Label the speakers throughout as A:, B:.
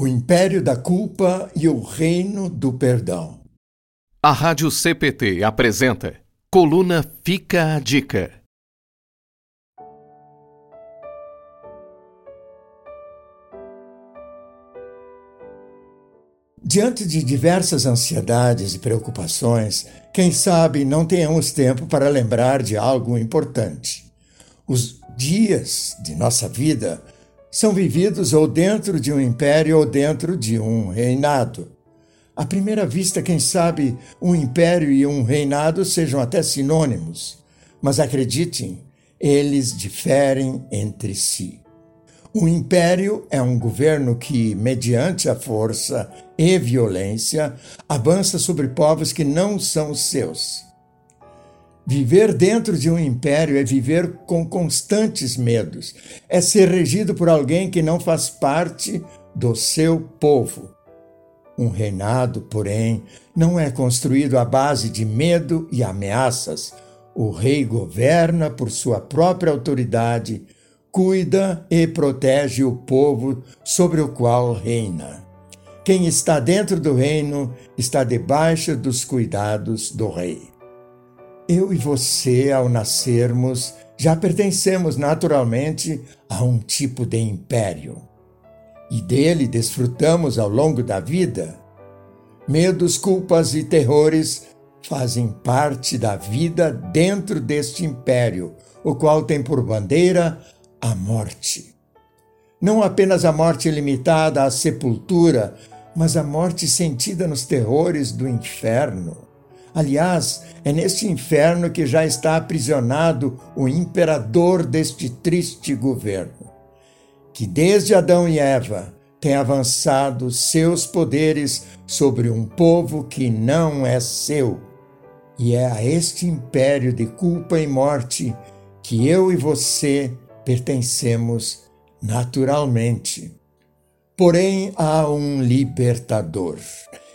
A: O Império da Culpa e o Reino do Perdão.
B: A Rádio CPT apresenta Coluna Fica a Dica.
A: Diante de diversas ansiedades e preocupações, quem sabe não tenhamos tempo para lembrar de algo importante. Os dias de nossa vida são vividos ou dentro de um império ou dentro de um reinado. À primeira vista, quem sabe um império e um reinado sejam até sinônimos, mas acreditem, eles diferem entre si. O império é um governo que, mediante a força e violência, avança sobre povos que não são seus. Viver dentro de um império é viver com constantes medos, é ser regido por alguém que não faz parte do seu povo. Um reinado, porém, não é construído à base de medo e ameaças. O rei governa por sua própria autoridade, cuida e protege o povo sobre o qual reina. Quem está dentro do reino está debaixo dos cuidados do rei. Eu e você, ao nascermos, já pertencemos naturalmente a um tipo de império. E dele desfrutamos ao longo da vida. Medos, culpas e terrores fazem parte da vida dentro deste império, o qual tem por bandeira a morte. Não apenas a morte limitada à sepultura, mas a morte sentida nos terrores do inferno. Aliás, é neste inferno que já está aprisionado o imperador deste triste governo, que desde Adão e Eva tem avançado seus poderes sobre um povo que não é seu. E é a este império de culpa e morte que eu e você pertencemos naturalmente. Porém, há um libertador.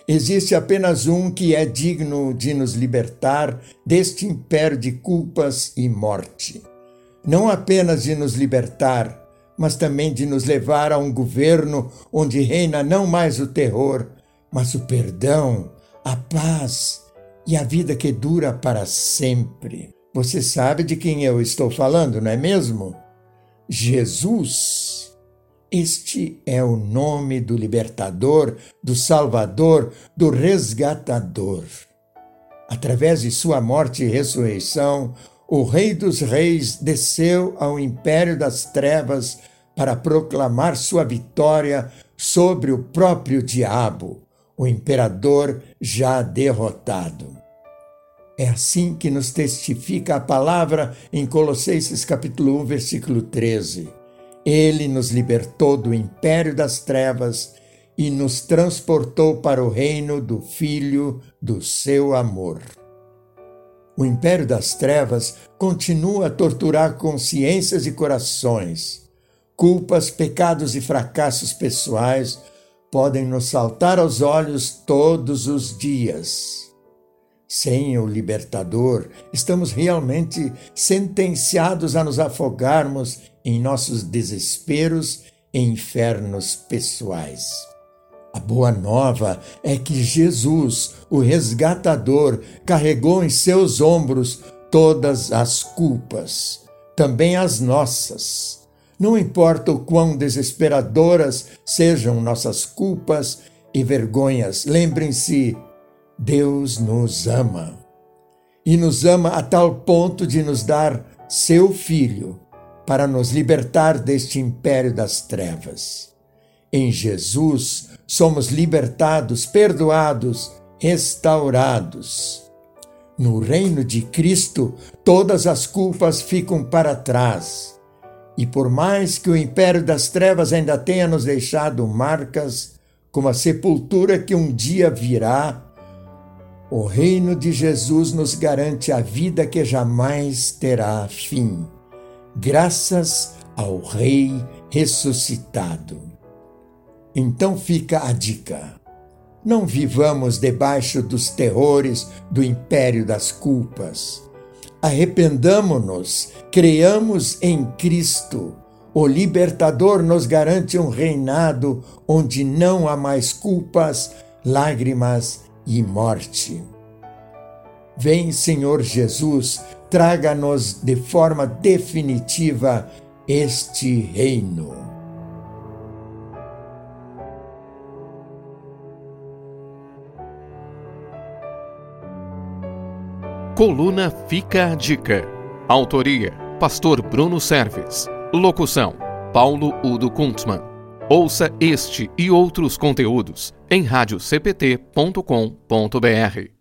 A: Existe apenas um que é digno de nos libertar deste império de culpas e morte. Não apenas de nos libertar, mas também de nos levar a um governo onde reina não mais o terror, mas o perdão, a paz e a vida que dura para sempre. Você sabe de quem eu estou falando, não é mesmo? Jesus. Este é o nome do libertador, do salvador, do resgatador. Através de sua morte e ressurreição, o Rei dos Reis desceu ao império das trevas para proclamar sua vitória sobre o próprio diabo, o imperador já derrotado. É assim que nos testifica a palavra em Colossenses capítulo 1, versículo 13. Ele nos libertou do império das trevas e nos transportou para o reino do Filho do seu amor. O império das trevas continua a torturar consciências e corações. Culpas, pecados e fracassos pessoais podem nos saltar aos olhos todos os dias. Sem o libertador, estamos realmente sentenciados a nos afogarmos em nossos desesperos e infernos pessoais. A boa nova é que Jesus, o resgatador, carregou em seus ombros todas as culpas, também as nossas. Não importa o quão desesperadoras sejam nossas culpas e vergonhas, lembrem-se Deus nos ama. E nos ama a tal ponto de nos dar seu Filho para nos libertar deste império das trevas. Em Jesus somos libertados, perdoados, restaurados. No reino de Cristo, todas as culpas ficam para trás. E por mais que o império das trevas ainda tenha nos deixado marcas, como a sepultura que um dia virá, o reino de Jesus nos garante a vida que jamais terá fim, graças ao Rei ressuscitado. Então fica a dica. Não vivamos debaixo dos terrores do império das culpas. Arrependamo-nos, creamos em Cristo, O libertador nos garante um reinado onde não há mais culpas, lágrimas e morte. Vem, Senhor Jesus, traga-nos de forma definitiva este reino.
B: Coluna Fica a Dica. Autoria: Pastor Bruno Serves. Locução: Paulo Udo Kuntzmann. Ouça este e outros conteúdos em radiocpt.com.br.